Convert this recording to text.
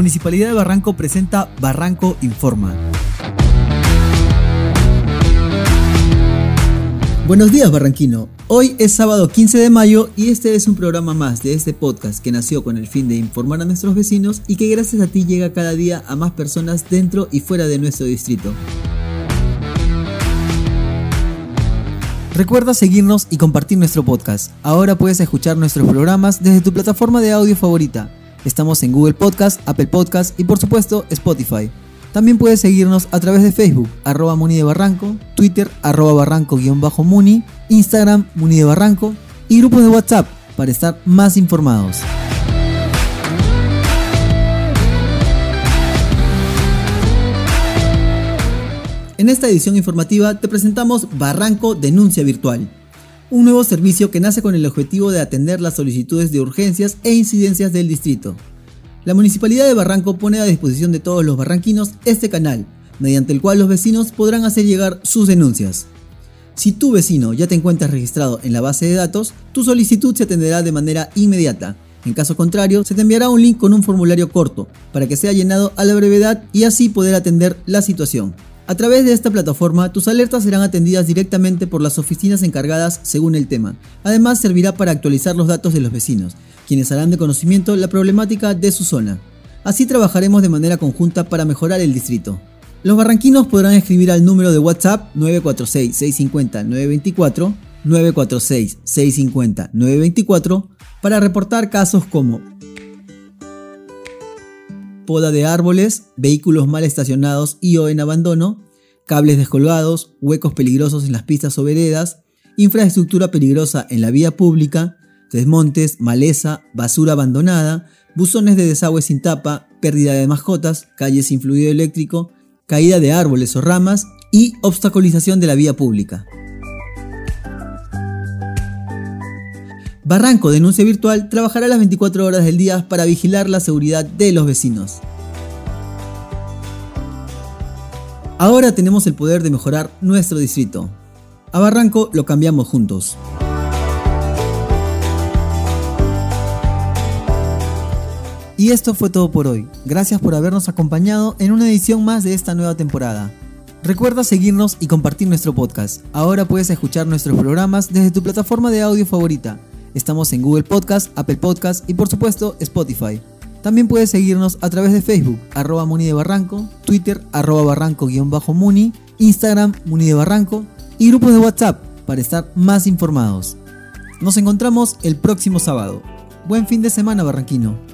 Municipalidad de Barranco presenta Barranco Informa. Buenos días Barranquino, hoy es sábado 15 de mayo y este es un programa más de este podcast que nació con el fin de informar a nuestros vecinos y que gracias a ti llega cada día a más personas dentro y fuera de nuestro distrito. Recuerda seguirnos y compartir nuestro podcast. Ahora puedes escuchar nuestros programas desde tu plataforma de audio favorita. Estamos en Google Podcast, Apple Podcast y por supuesto Spotify. También puedes seguirnos a través de Facebook, arroba Muni de Barranco, Twitter, arroba Barranco-Muni, Instagram, Muni de Barranco y grupos de WhatsApp para estar más informados. En esta edición informativa te presentamos Barranco Denuncia Virtual, un nuevo servicio que nace con el objetivo de atender las solicitudes de urgencias e incidencias del distrito. La Municipalidad de Barranco pone a disposición de todos los barranquinos este canal, mediante el cual los vecinos podrán hacer llegar sus denuncias. Si tu vecino ya te encuentras registrado en la base de datos, tu solicitud se atenderá de manera inmediata. En caso contrario, se te enviará un link con un formulario corto para que sea llenado a la brevedad y así poder atender la situación. A través de esta plataforma, tus alertas serán atendidas directamente por las oficinas encargadas según el tema. Además, servirá para actualizar los datos de los vecinos quienes harán de conocimiento la problemática de su zona. Así trabajaremos de manera conjunta para mejorar el distrito. Los barranquinos podrán escribir al número de WhatsApp 946-650-924, 946-650-924 para reportar casos como poda de árboles, vehículos mal estacionados y o en abandono, cables descolgados, huecos peligrosos en las pistas o veredas, infraestructura peligrosa en la vía pública, desmontes, maleza, basura abandonada, buzones de desagüe sin tapa, pérdida de mascotas, calles sin fluido eléctrico, caída de árboles o ramas y obstaculización de la vía pública. Barranco Denuncia Virtual trabajará las 24 horas del día para vigilar la seguridad de los vecinos. Ahora tenemos el poder de mejorar nuestro distrito. A Barranco lo cambiamos juntos. Y esto fue todo por hoy. Gracias por habernos acompañado en una edición más de esta nueva temporada. Recuerda seguirnos y compartir nuestro podcast. Ahora puedes escuchar nuestros programas desde tu plataforma de audio favorita. Estamos en Google Podcast, Apple Podcast y por supuesto Spotify. También puedes seguirnos a través de Facebook, arroba Muni de Barranco, Twitter, arroba Barranco-Muni, Instagram, Muni de Barranco y grupos de WhatsApp para estar más informados. Nos encontramos el próximo sábado. Buen fin de semana, Barranquino.